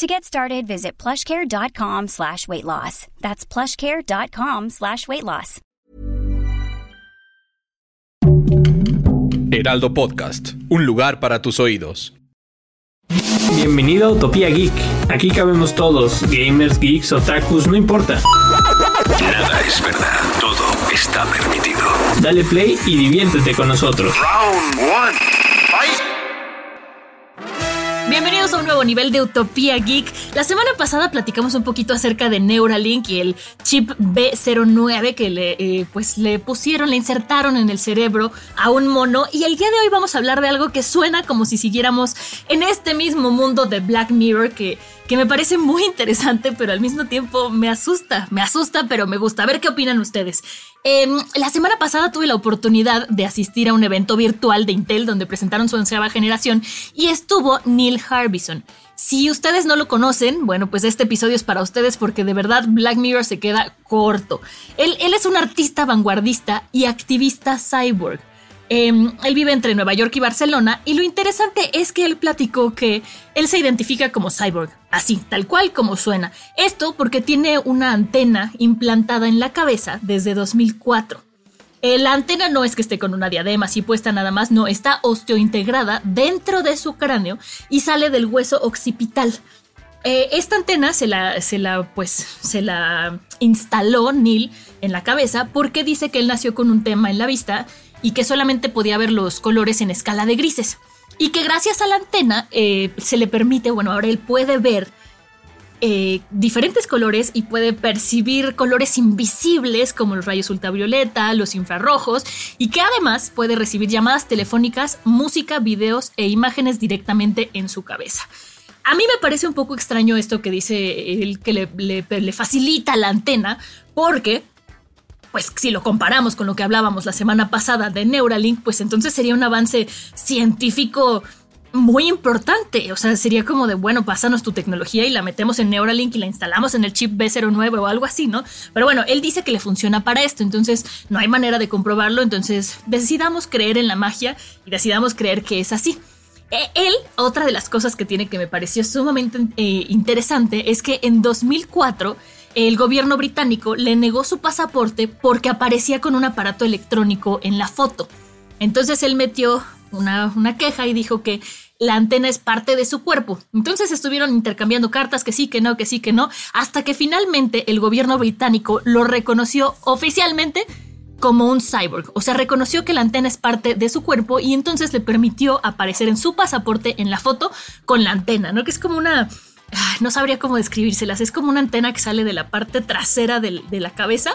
To get started, visit plushcare.com slash weight loss. That's plushcare.com slash weight loss. Heraldo Podcast, un lugar para tus oídos. Bienvenido a Utopía Geek. Aquí cabemos todos, gamers, geeks, otakus, no importa. Nada es verdad, todo está permitido. Dale play y diviértete con nosotros. Round one. A un nuevo nivel de Utopía Geek. La semana pasada platicamos un poquito acerca de Neuralink y el chip B09 que le, eh, pues le pusieron, le insertaron en el cerebro a un mono. Y el día de hoy vamos a hablar de algo que suena como si siguiéramos en este mismo mundo de Black Mirror que, que me parece muy interesante, pero al mismo tiempo me asusta. Me asusta, pero me gusta. A ver qué opinan ustedes. Em, la semana pasada tuve la oportunidad de asistir a un evento virtual de Intel donde presentaron su onceava generación y estuvo Neil Si ustedes no lo conocen, bueno, pues este episodio es para ustedes porque de verdad Black Mirror se queda corto. Él, él es un artista vanguardista y activista cyborg. Em, él vive entre Nueva York y Barcelona y lo interesante es que él platicó que él se identifica como cyborg, así, tal cual como suena. Esto porque tiene una antena implantada en la cabeza desde 2004. La antena no es que esté con una diadema así puesta nada más, no, está osteointegrada dentro de su cráneo y sale del hueso occipital. Eh, esta antena se la, se la, pues, se la instaló Neil en la cabeza porque dice que él nació con un tema en la vista y que solamente podía ver los colores en escala de grises. Y que gracias a la antena eh, se le permite, bueno, ahora él puede ver eh, diferentes colores y puede percibir colores invisibles como los rayos ultravioleta, los infrarrojos y que además puede recibir llamadas telefónicas, música, videos e imágenes directamente en su cabeza. A mí me parece un poco extraño esto que dice él que le, le facilita la antena porque pues si lo comparamos con lo que hablábamos la semana pasada de Neuralink, pues entonces sería un avance científico muy importante. O sea, sería como de, bueno, pásanos tu tecnología y la metemos en Neuralink y la instalamos en el chip B09 o algo así, ¿no? Pero bueno, él dice que le funciona para esto, entonces no hay manera de comprobarlo, entonces decidamos creer en la magia y decidamos creer que es así. E, él, otra de las cosas que tiene que me pareció sumamente eh, interesante es que en 2004 el gobierno británico le negó su pasaporte porque aparecía con un aparato electrónico en la foto. Entonces él metió una, queja y dijo que la antena es parte de su cuerpo. Entonces estuvieron intercambiando cartas que sí, que no, que sí, que no, hasta que finalmente el gobierno británico lo reconoció oficialmente como un cyborg. O sea, reconoció que la antena es parte de su cuerpo y entonces le permitió aparecer en su pasaporte en la foto con la antena, ¿no? Que es como una no sabría cómo describírselas. Es como una antena que sale de la parte trasera de, la cabeza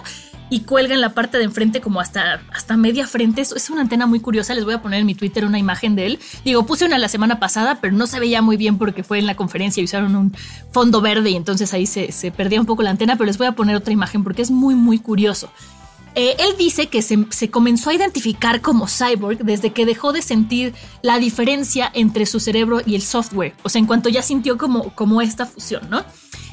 y cuelga en la parte de enfrente como hasta, hasta media frente. Es, es, una antena muy curiosa. Les voy a poner en mi Twitter una imagen de él. Digo, puse una la semana pasada, pero no se veía muy bien porque fue en la conferencia y usaron un fondo verde y entonces ahí se, se perdía un poco la antena, pero les voy a poner otra imagen porque es muy, muy curioso. Eh, él dice que se, comenzó a identificar como cyborg desde que dejó de sentir la diferencia entre su cerebro y el software, o sea, en cuanto ya sintió como, como esta fusión, ¿no?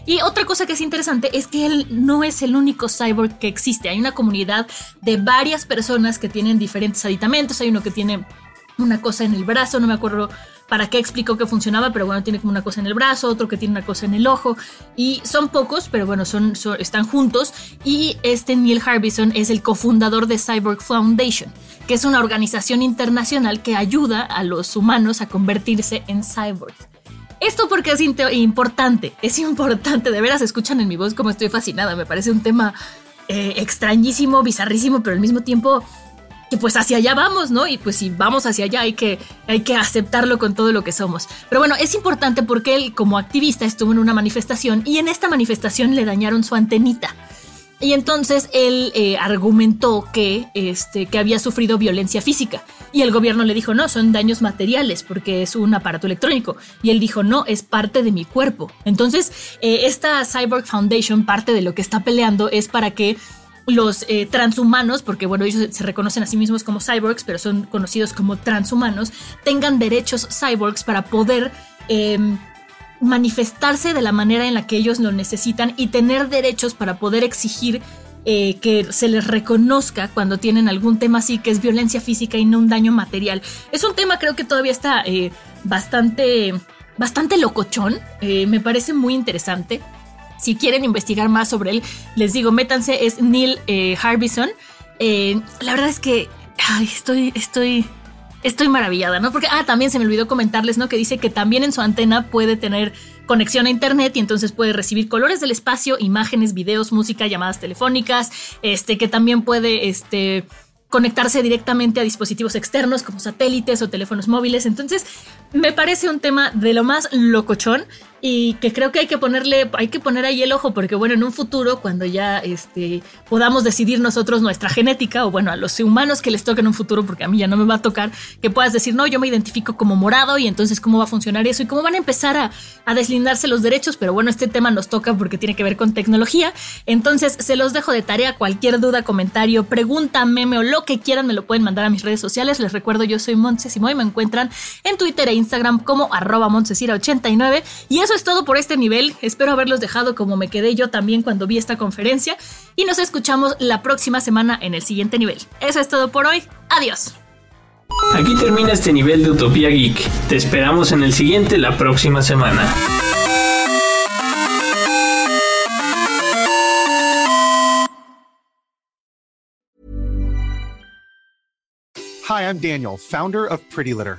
Y otra cosa que es interesante es que él no es el único cyborg que existe, hay una comunidad de varias personas que tienen diferentes aditamentos, hay uno que tiene una cosa en el brazo, no me acuerdo para qué explicó que funcionaba, pero bueno, tiene como una cosa en el brazo, otro que tiene una cosa en el ojo, y son pocos, pero bueno, son, están juntos, y este Neil Harbison es el cofundador de Cyborg Foundation, que es una organización internacional que ayuda a los humanos a convertirse en cyborgs. Esto porque es importante, es importante, de veras escuchan en mi voz como estoy fascinada, me parece un tema eh, extrañísimo, bizarrísimo, pero al mismo tiempo que pues hacia allá vamos, ¿no? Y pues si vamos hacia allá hay que, hay que aceptarlo con todo lo que somos. Pero bueno, es importante porque él como activista estuvo en una manifestación y en esta manifestación le dañaron su antenita. Y entonces él eh, argumentó que, este, que había sufrido violencia física. Y el gobierno le dijo, no, son daños materiales porque es un aparato electrónico. Y él dijo, no, es parte de mi cuerpo. Entonces, eh, esta Cyborg Foundation, parte de lo que está peleando es para que los eh, transhumanos, porque bueno, ellos se reconocen a sí mismos como cyborgs, pero son conocidos como transhumanos, tengan derechos cyborgs para poder em, manifestarse de la manera en la que ellos lo necesitan y tener derechos para poder exigir eh, que se les reconozca cuando tienen algún tema así que es violencia física y no un daño material. Es un tema creo que todavía está eh, bastante, bastante locochón, eh, me parece muy interesante. Si quieren investigar más sobre él, les digo, métanse, es Neil Harbison. la verdad es que estoy, estoy estoy maravillada, ¿no? Porque, ah, también se me olvidó comentarles, ¿no? Que dice que también en su antena puede tener conexión a internet y entonces puede recibir colores del espacio, imágenes, videos, música, llamadas telefónicas, este, que también puede, este, conectarse directamente a dispositivos externos como satélites o teléfonos móviles. Entonces, me parece un tema de lo más locochón y que creo que hay que ponerle, hay que poner ahí el ojo, porque bueno, en un futuro, cuando ya este, podamos decidir nosotros nuestra genética, o bueno, a los humanos que les toque en un futuro, porque a mí ya no me va a tocar, que puedas decir, no, yo me identifico como morado y entonces cómo va a funcionar eso y cómo van a empezar a, a deslindarse los derechos, pero bueno, este tema nos toca porque tiene que ver con tecnología. Entonces, se los dejo de tarea, cualquier duda, comentario, pregunta, meme o lo que quieran, me lo pueden mandar a mis redes sociales. Les recuerdo, yo soy Montesimo y me encuentran en Twitter e Instagram como arroba Montesira89 y eso es todo por este nivel. Espero haberlos dejado como me quedé yo también cuando vi esta conferencia. Y nos escuchamos la próxima semana en el siguiente nivel. Eso es todo por hoy. Adiós. Aquí termina este nivel de Utopía Geek. Te esperamos en el siguiente la próxima semana. Hi, I'm Daniel, founder of Pretty Litter.